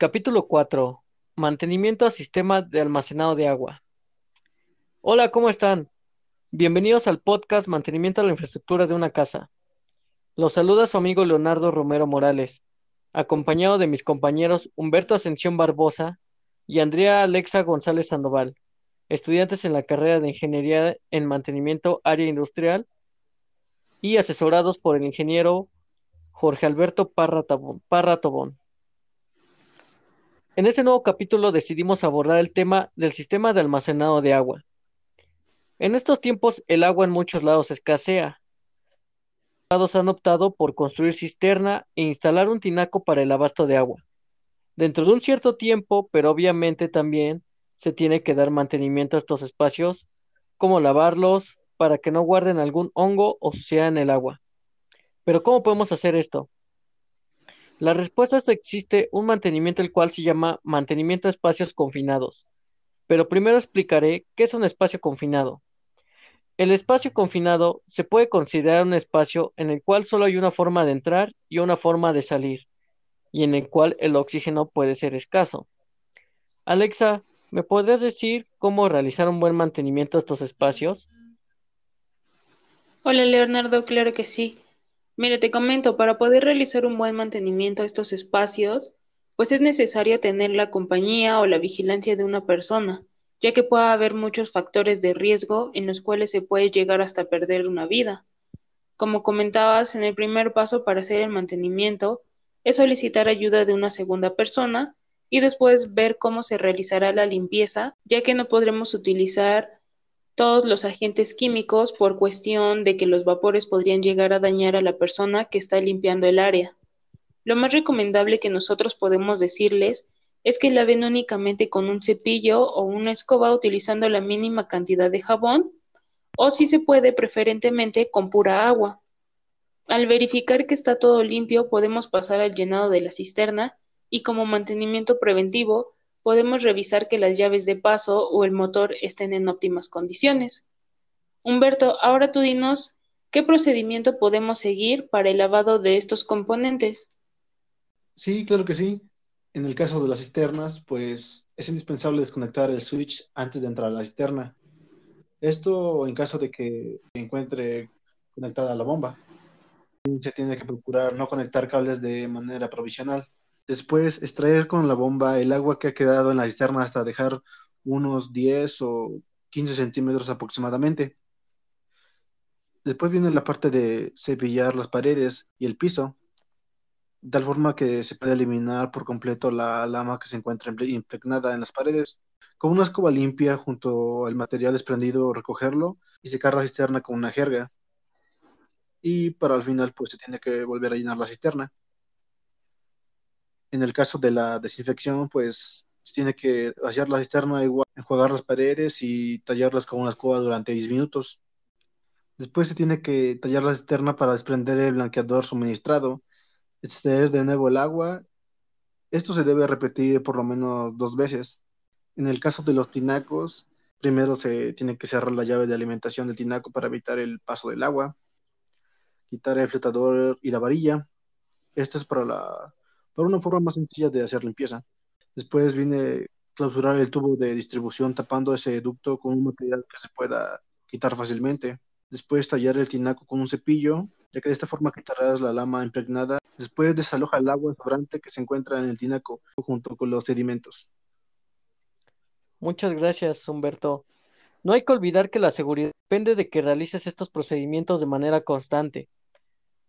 Capítulo 4. Mantenimiento al sistema de almacenado de agua. Hola, ¿cómo están? Bienvenidos al podcast Mantenimiento a la infraestructura de una casa. Los saluda su amigo Leonardo Romero Morales, acompañado de mis compañeros Humberto Ascensión Barbosa y Andrea Alexa González Sandoval, estudiantes en la carrera de Ingeniería en Mantenimiento Área Industrial y asesorados por el ingeniero Jorge Alberto Parra Tobón. En este nuevo capítulo decidimos abordar el tema del sistema de almacenado de agua. En estos tiempos el agua en muchos lados escasea. Los lados han optado por construir cisterna e instalar un tinaco para el abasto de agua. Dentro de un cierto tiempo, pero obviamente también se tiene que dar mantenimiento a estos espacios, como lavarlos para que no guarden algún hongo o suciedad en el agua. Pero ¿cómo podemos hacer esto? La respuesta es que existe un mantenimiento el cual se llama mantenimiento de espacios confinados. Pero primero explicaré qué es un espacio confinado. El espacio confinado se puede considerar un espacio en el cual solo hay una forma de entrar y una forma de salir, y en el cual el oxígeno puede ser escaso. Alexa, ¿me podrías decir cómo realizar un buen mantenimiento de estos espacios? Hola Leonardo, claro que sí. Mire, te comento, para poder realizar un buen mantenimiento a estos espacios, pues es necesario tener la compañía o la vigilancia de una persona, ya que puede haber muchos factores de riesgo en los cuales se puede llegar hasta perder una vida. Como comentabas, en el primer paso para hacer el mantenimiento es solicitar ayuda de una segunda persona y después ver cómo se realizará la limpieza, ya que no podremos utilizar todos los agentes químicos por cuestión de que los vapores podrían llegar a dañar a la persona que está limpiando el área. Lo más recomendable que nosotros podemos decirles es que laven únicamente con un cepillo o una escoba utilizando la mínima cantidad de jabón o si se puede preferentemente con pura agua. Al verificar que está todo limpio podemos pasar al llenado de la cisterna y como mantenimiento preventivo podemos revisar que las llaves de paso o el motor estén en óptimas condiciones. Humberto, ahora tú dinos qué procedimiento podemos seguir para el lavado de estos componentes. Sí, claro que sí. En el caso de las cisternas, pues es indispensable desconectar el switch antes de entrar a la cisterna. Esto en caso de que encuentre conectada la bomba. Se tiene que procurar no conectar cables de manera provisional Después, extraer con la bomba el agua que ha quedado en la cisterna hasta dejar unos 10 o 15 centímetros aproximadamente. Después viene la parte de cepillar las paredes y el piso, de tal forma que se puede eliminar por completo la lama que se encuentra impregnada en las paredes. Con una escoba limpia junto al material desprendido, recogerlo y secar la cisterna con una jerga. Y para el final, pues se tiene que volver a llenar la cisterna. En el caso de la desinfección, pues se tiene que vaciar la cisterna, igual, enjuagar las paredes y tallarlas con una escoba durante 10 minutos. Después se tiene que tallar la cisterna para desprender el blanqueador suministrado, extraer de nuevo el agua. Esto se debe repetir por lo menos dos veces. En el caso de los tinacos, primero se tiene que cerrar la llave de alimentación del tinaco para evitar el paso del agua, quitar el flotador y la varilla. Esto es para la por una forma más sencilla de hacer limpieza. Después viene clausurar el tubo de distribución tapando ese ducto con un material que se pueda quitar fácilmente. Después tallar el tinaco con un cepillo, ya que de esta forma quitarás la lama impregnada. Después desaloja el agua sobrante que se encuentra en el tinaco junto con los sedimentos. Muchas gracias, Humberto. No hay que olvidar que la seguridad depende de que realices estos procedimientos de manera constante.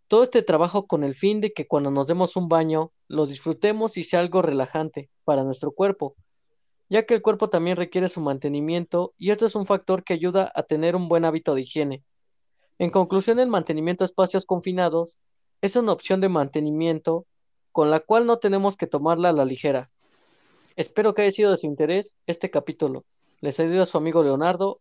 Todo este trabajo con el fin de que cuando nos demos un baño, lo disfrutemos y sea algo relajante para nuestro cuerpo, ya que el cuerpo también requiere su mantenimiento y esto es un factor que ayuda a tener un buen hábito de higiene. En conclusión, el mantenimiento de espacios confinados es una opción de mantenimiento con la cual no tenemos que tomarla a la ligera. Espero que haya sido de su interés este capítulo. Les ayuda su amigo Leonardo